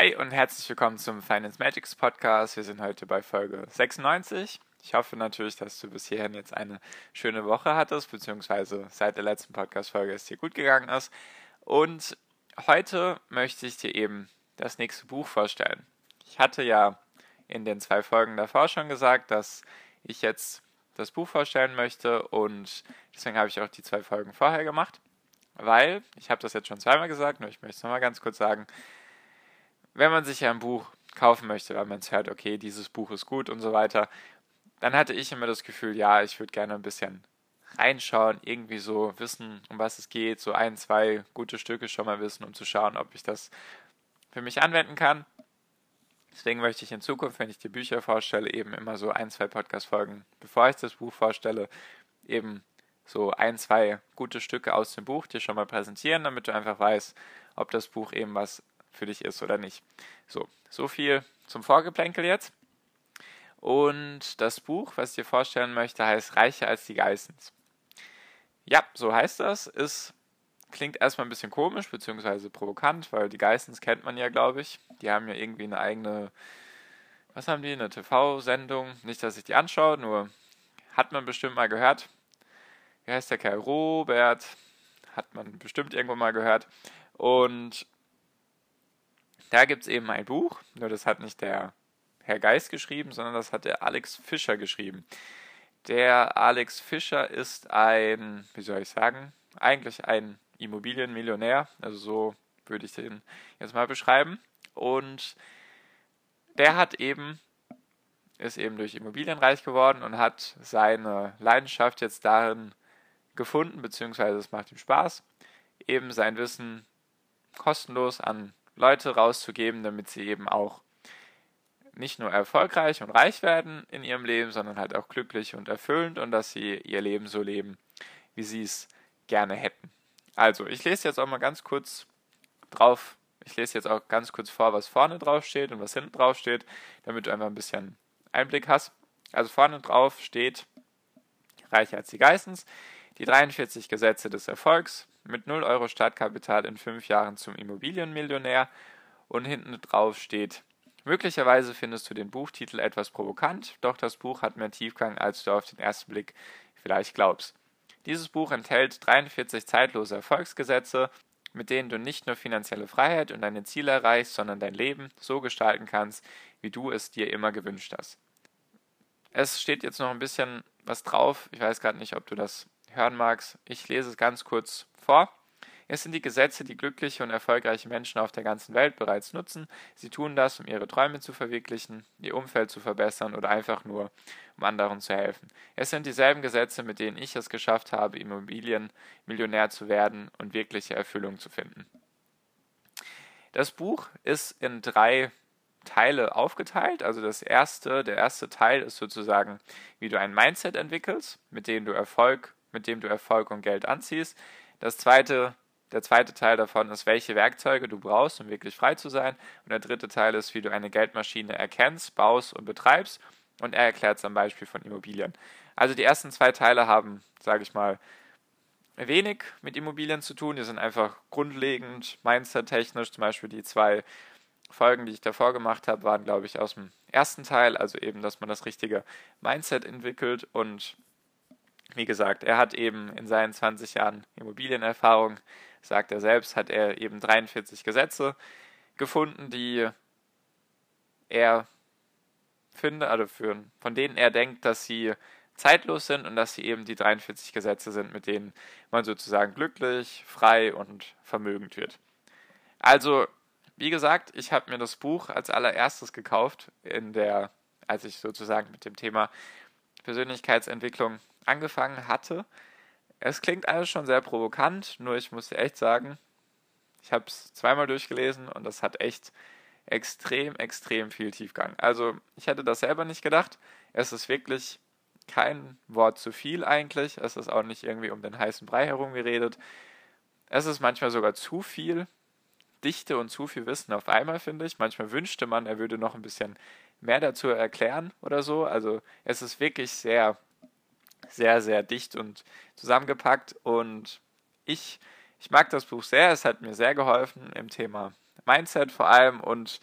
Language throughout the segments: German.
Hi und herzlich willkommen zum Finance Magics Podcast. Wir sind heute bei Folge 96. Ich hoffe natürlich, dass du bis hierhin jetzt eine schöne Woche hattest, beziehungsweise seit der letzten Podcast-Folge es dir gut gegangen ist. Und heute möchte ich dir eben das nächste Buch vorstellen. Ich hatte ja in den zwei Folgen davor schon gesagt, dass ich jetzt das Buch vorstellen möchte und deswegen habe ich auch die zwei Folgen vorher gemacht, weil ich habe das jetzt schon zweimal gesagt, nur ich möchte es nochmal ganz kurz sagen wenn man sich ja ein Buch kaufen möchte, weil man es hört, okay, dieses Buch ist gut und so weiter, dann hatte ich immer das Gefühl, ja, ich würde gerne ein bisschen reinschauen, irgendwie so wissen, um was es geht, so ein, zwei gute Stücke schon mal wissen, um zu schauen, ob ich das für mich anwenden kann. Deswegen möchte ich in Zukunft, wenn ich die Bücher vorstelle, eben immer so ein, zwei Podcast-Folgen, bevor ich das Buch vorstelle, eben so ein, zwei gute Stücke aus dem Buch dir schon mal präsentieren, damit du einfach weißt, ob das Buch eben was für dich ist oder nicht. So, so viel zum Vorgeplänkel jetzt. Und das Buch, was ich dir vorstellen möchte, heißt Reicher als die Geissens. Ja, so heißt das. Ist, klingt erstmal ein bisschen komisch, beziehungsweise provokant, weil die Geissens kennt man ja, glaube ich. Die haben ja irgendwie eine eigene, was haben die, eine TV-Sendung. Nicht, dass ich die anschaue, nur hat man bestimmt mal gehört. Wie heißt der Kerl? Robert. Hat man bestimmt irgendwo mal gehört. Und da gibt es eben ein Buch, nur das hat nicht der Herr Geist geschrieben, sondern das hat der Alex Fischer geschrieben. Der Alex Fischer ist ein, wie soll ich sagen, eigentlich ein Immobilienmillionär, also so würde ich den jetzt mal beschreiben. Und der hat eben, ist eben durch Immobilien reich geworden und hat seine Leidenschaft jetzt darin gefunden, beziehungsweise es macht ihm Spaß, eben sein Wissen kostenlos an Leute rauszugeben, damit sie eben auch nicht nur erfolgreich und reich werden in ihrem Leben, sondern halt auch glücklich und erfüllend und dass sie ihr Leben so leben, wie sie es gerne hätten. Also, ich lese jetzt auch mal ganz kurz drauf, ich lese jetzt auch ganz kurz vor, was vorne drauf steht und was hinten drauf steht, damit du einfach ein bisschen Einblick hast. Also vorne drauf steht reicher als die Geistens, die 43 Gesetze des Erfolgs, mit 0 Euro Startkapital in 5 Jahren zum Immobilienmillionär und hinten drauf steht, möglicherweise findest du den Buchtitel etwas provokant, doch das Buch hat mehr Tiefgang, als du auf den ersten Blick vielleicht glaubst. Dieses Buch enthält 43 zeitlose Erfolgsgesetze, mit denen du nicht nur finanzielle Freiheit und deine Ziele erreichst, sondern dein Leben so gestalten kannst, wie du es dir immer gewünscht hast. Es steht jetzt noch ein bisschen was drauf. Ich weiß gerade nicht, ob du das hören magst. Ich lese es ganz kurz vor. Es sind die Gesetze, die glückliche und erfolgreiche Menschen auf der ganzen Welt bereits nutzen. Sie tun das, um ihre Träume zu verwirklichen, ihr Umfeld zu verbessern oder einfach nur, um anderen zu helfen. Es sind dieselben Gesetze, mit denen ich es geschafft habe, Immobilienmillionär zu werden und wirkliche Erfüllung zu finden. Das Buch ist in drei Teile aufgeteilt. Also das erste, der erste Teil ist sozusagen, wie du ein Mindset entwickelst, mit dem du Erfolg, mit dem du Erfolg und Geld anziehst. Das zweite, der zweite Teil davon ist, welche Werkzeuge du brauchst, um wirklich frei zu sein. Und der dritte Teil ist, wie du eine Geldmaschine erkennst, baust und betreibst. Und er erklärt es am Beispiel von Immobilien. Also die ersten zwei Teile haben, sage ich mal, wenig mit Immobilien zu tun. Die sind einfach grundlegend, mindset-technisch. Zum Beispiel die zwei Folgen, die ich davor gemacht habe, waren, glaube ich, aus dem ersten Teil. Also eben, dass man das richtige Mindset entwickelt und wie gesagt, er hat eben in seinen 20 Jahren Immobilienerfahrung, sagt er selbst, hat er eben 43 Gesetze gefunden, die er finde, also für, von denen er denkt, dass sie zeitlos sind und dass sie eben die 43 Gesetze sind, mit denen man sozusagen glücklich, frei und vermögend wird. Also, wie gesagt, ich habe mir das Buch als allererstes gekauft, in der, als ich sozusagen mit dem Thema Persönlichkeitsentwicklung angefangen hatte. Es klingt alles schon sehr provokant, nur ich muss echt sagen, Ich habe es zweimal durchgelesen und das hat echt extrem, extrem viel Tiefgang. Also ich hätte das selber nicht gedacht. Es ist wirklich kein Wort zu viel eigentlich. Es ist auch nicht irgendwie um den heißen Brei herum geredet. Es ist manchmal sogar zu viel Dichte und zu viel Wissen auf einmal, finde ich. Manchmal wünschte man, er würde noch ein bisschen mehr dazu erklären oder so. Also es ist wirklich sehr, sehr, sehr dicht und zusammengepackt. Und ich, ich mag das Buch sehr. Es hat mir sehr geholfen im Thema Mindset vor allem und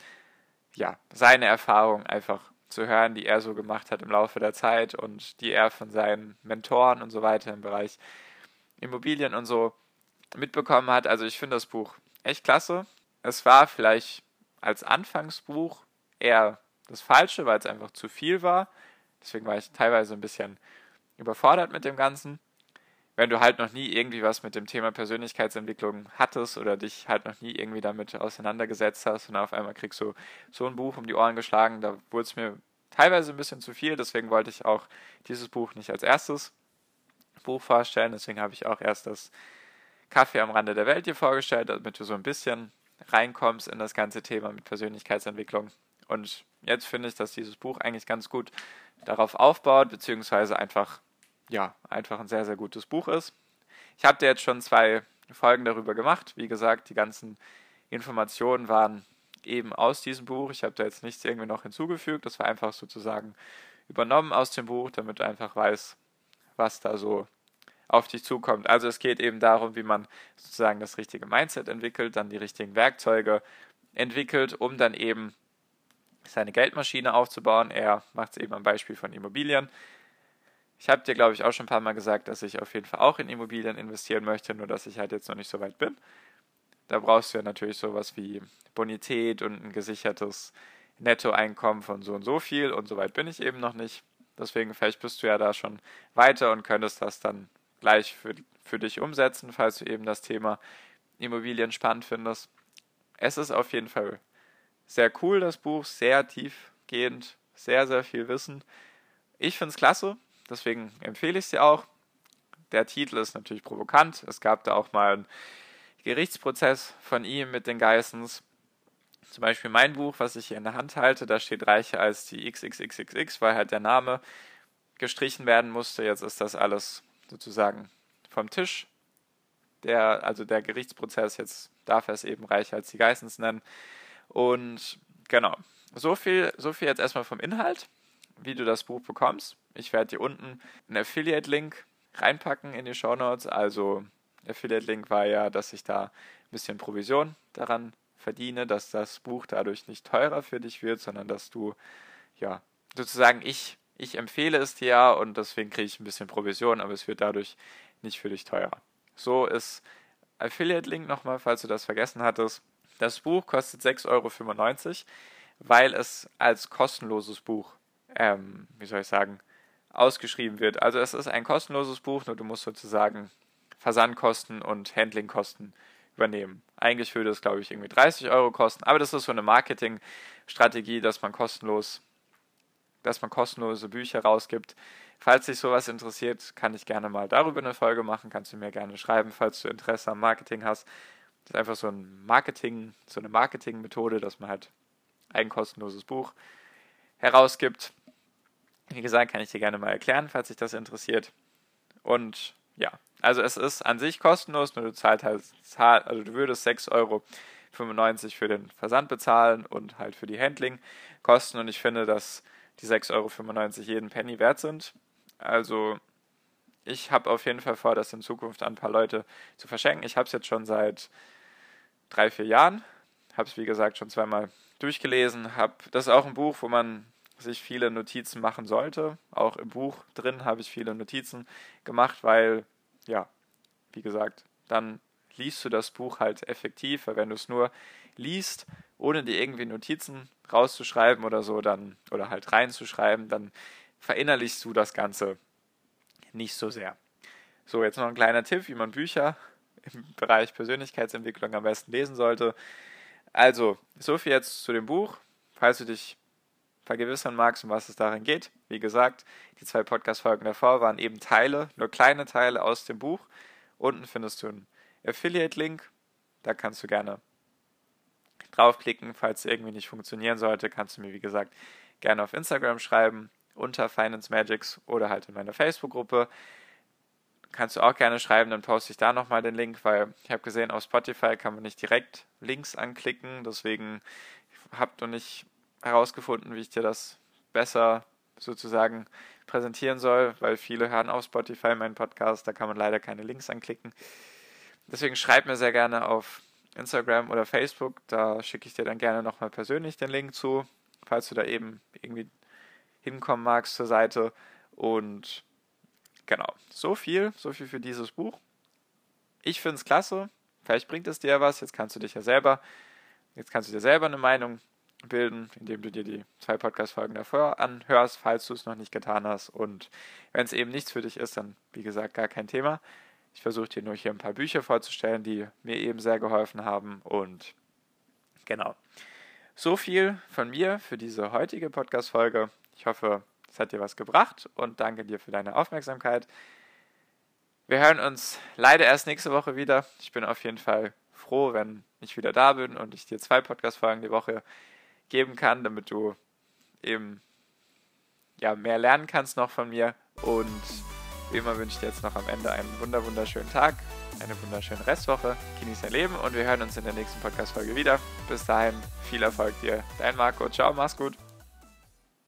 ja, seine Erfahrung einfach zu hören, die er so gemacht hat im Laufe der Zeit und die er von seinen Mentoren und so weiter im Bereich Immobilien und so mitbekommen hat. Also ich finde das Buch echt klasse. Es war vielleicht als Anfangsbuch eher das Falsche, weil es einfach zu viel war. Deswegen war ich teilweise ein bisschen überfordert mit dem Ganzen. Wenn du halt noch nie irgendwie was mit dem Thema Persönlichkeitsentwicklung hattest oder dich halt noch nie irgendwie damit auseinandergesetzt hast und auf einmal kriegst du so ein Buch um die Ohren geschlagen, da wurde es mir teilweise ein bisschen zu viel. Deswegen wollte ich auch dieses Buch nicht als erstes Buch vorstellen. Deswegen habe ich auch erst das Kaffee am Rande der Welt dir vorgestellt, damit du so ein bisschen reinkommst in das ganze Thema mit Persönlichkeitsentwicklung. Und jetzt finde ich, dass dieses Buch eigentlich ganz gut darauf aufbaut, beziehungsweise einfach, ja, einfach ein sehr, sehr gutes Buch ist. Ich habe jetzt schon zwei Folgen darüber gemacht. Wie gesagt, die ganzen Informationen waren eben aus diesem Buch. Ich habe da jetzt nichts irgendwie noch hinzugefügt. Das war einfach sozusagen übernommen aus dem Buch, damit du einfach weißt, was da so auf dich zukommt. Also es geht eben darum, wie man sozusagen das richtige Mindset entwickelt, dann die richtigen Werkzeuge entwickelt, um dann eben seine Geldmaschine aufzubauen. Er macht es eben am Beispiel von Immobilien. Ich habe dir, glaube ich, auch schon ein paar Mal gesagt, dass ich auf jeden Fall auch in Immobilien investieren möchte, nur dass ich halt jetzt noch nicht so weit bin. Da brauchst du ja natürlich sowas wie Bonität und ein gesichertes Nettoeinkommen von so und so viel und so weit bin ich eben noch nicht. Deswegen, vielleicht bist du ja da schon weiter und könntest das dann gleich für, für dich umsetzen, falls du eben das Thema Immobilien spannend findest. Es ist auf jeden Fall sehr cool, das Buch, sehr tiefgehend, sehr, sehr viel Wissen. Ich finde es klasse, deswegen empfehle ich dir auch. Der Titel ist natürlich provokant. Es gab da auch mal einen Gerichtsprozess von ihm mit den Geissens. Zum Beispiel mein Buch, was ich hier in der Hand halte, da steht reicher als die XXXXX, weil halt der Name gestrichen werden musste. Jetzt ist das alles sozusagen vom Tisch. Der, also der Gerichtsprozess, jetzt darf er es eben reicher als die Geissens nennen. Und genau, so viel, so viel jetzt erstmal vom Inhalt, wie du das Buch bekommst. Ich werde dir unten einen Affiliate-Link reinpacken in die Show Notes. Also Affiliate-Link war ja, dass ich da ein bisschen Provision daran verdiene, dass das Buch dadurch nicht teurer für dich wird, sondern dass du, ja, sozusagen ich ich empfehle es dir ja und deswegen kriege ich ein bisschen Provision, aber es wird dadurch nicht für dich teurer. So ist Affiliate-Link nochmal, falls du das vergessen hattest. Das Buch kostet 6,95 Euro, weil es als kostenloses Buch, ähm, wie soll ich sagen, ausgeschrieben wird. Also es ist ein kostenloses Buch, nur du musst sozusagen Versandkosten und Handlingkosten übernehmen. Eigentlich würde es, glaube ich, irgendwie 30 Euro kosten, aber das ist so eine Marketingstrategie, dass man kostenlos dass man kostenlose Bücher rausgibt. Falls dich sowas interessiert, kann ich gerne mal darüber eine Folge machen. Kannst du mir gerne schreiben, falls du Interesse am Marketing hast. Das ist einfach so ein Marketing, so eine Marketingmethode, dass man halt ein kostenloses Buch herausgibt. Wie gesagt, kann ich dir gerne mal erklären, falls dich das interessiert. Und ja, also es ist an sich kostenlos, nur du zahlst halt, also du würdest 6,95 Euro für den Versand bezahlen und halt für die Handling kosten. Und ich finde, dass die 6,95 Euro jeden Penny wert sind. Also ich habe auf jeden Fall vor, das in Zukunft an ein paar Leute zu verschenken. Ich habe es jetzt schon seit drei, vier Jahren. Habe es, wie gesagt, schon zweimal durchgelesen. Hab, das ist auch ein Buch, wo man sich viele Notizen machen sollte. Auch im Buch drin habe ich viele Notizen gemacht, weil, ja, wie gesagt, dann liest du das Buch halt effektiv, weil wenn du es nur liest, ohne dir irgendwie Notizen rauszuschreiben oder so, dann, oder halt reinzuschreiben, dann verinnerlichst du das Ganze nicht so sehr. So, jetzt noch ein kleiner Tipp, wie man Bücher im Bereich Persönlichkeitsentwicklung am besten lesen sollte. Also, so viel jetzt zu dem Buch. Falls du dich vergewissern magst, um was es darin geht. Wie gesagt, die zwei Podcast-Folgen davor waren eben Teile, nur kleine Teile aus dem Buch. Unten findest du einen Affiliate-Link Da kannst du gerne draufklicken. Falls irgendwie nicht funktionieren sollte, kannst du mir, wie gesagt, gerne auf Instagram schreiben unter Finance Magics oder halt in meiner Facebook-Gruppe. Kannst du auch gerne schreiben, dann poste ich da nochmal den Link, weil ich habe gesehen, auf Spotify kann man nicht direkt Links anklicken. Deswegen ich noch nicht herausgefunden, wie ich dir das besser sozusagen präsentieren soll, weil viele hören auf Spotify meinen Podcast, da kann man leider keine Links anklicken. Deswegen schreib mir sehr gerne auf Instagram oder Facebook, da schicke ich dir dann gerne nochmal persönlich den Link zu, falls du da eben irgendwie hinkommen magst zur Seite. Und genau, so viel, so viel für dieses Buch. Ich finde es klasse. Vielleicht bringt es dir was. Jetzt kannst du dich ja selber, jetzt kannst du dir selber eine Meinung bilden, indem du dir die zwei Podcast-Folgen davor anhörst, falls du es noch nicht getan hast. Und wenn es eben nichts für dich ist, dann wie gesagt gar kein Thema. Ich versuche dir nur hier ein paar Bücher vorzustellen, die mir eben sehr geholfen haben. Und genau. So viel von mir für diese heutige Podcast-Folge. Ich hoffe, es hat dir was gebracht und danke dir für deine Aufmerksamkeit. Wir hören uns leider erst nächste Woche wieder. Ich bin auf jeden Fall froh, wenn ich wieder da bin und ich dir zwei Podcast-Folgen die Woche geben kann, damit du eben ja, mehr lernen kannst noch von mir. Und wie immer wünsche ich dir jetzt noch am Ende einen wunder wunderschönen Tag, eine wunderschöne Restwoche. Genieß dein Leben und wir hören uns in der nächsten Podcast-Folge wieder. Bis dahin, viel Erfolg dir. Dein Marco. Ciao, mach's gut.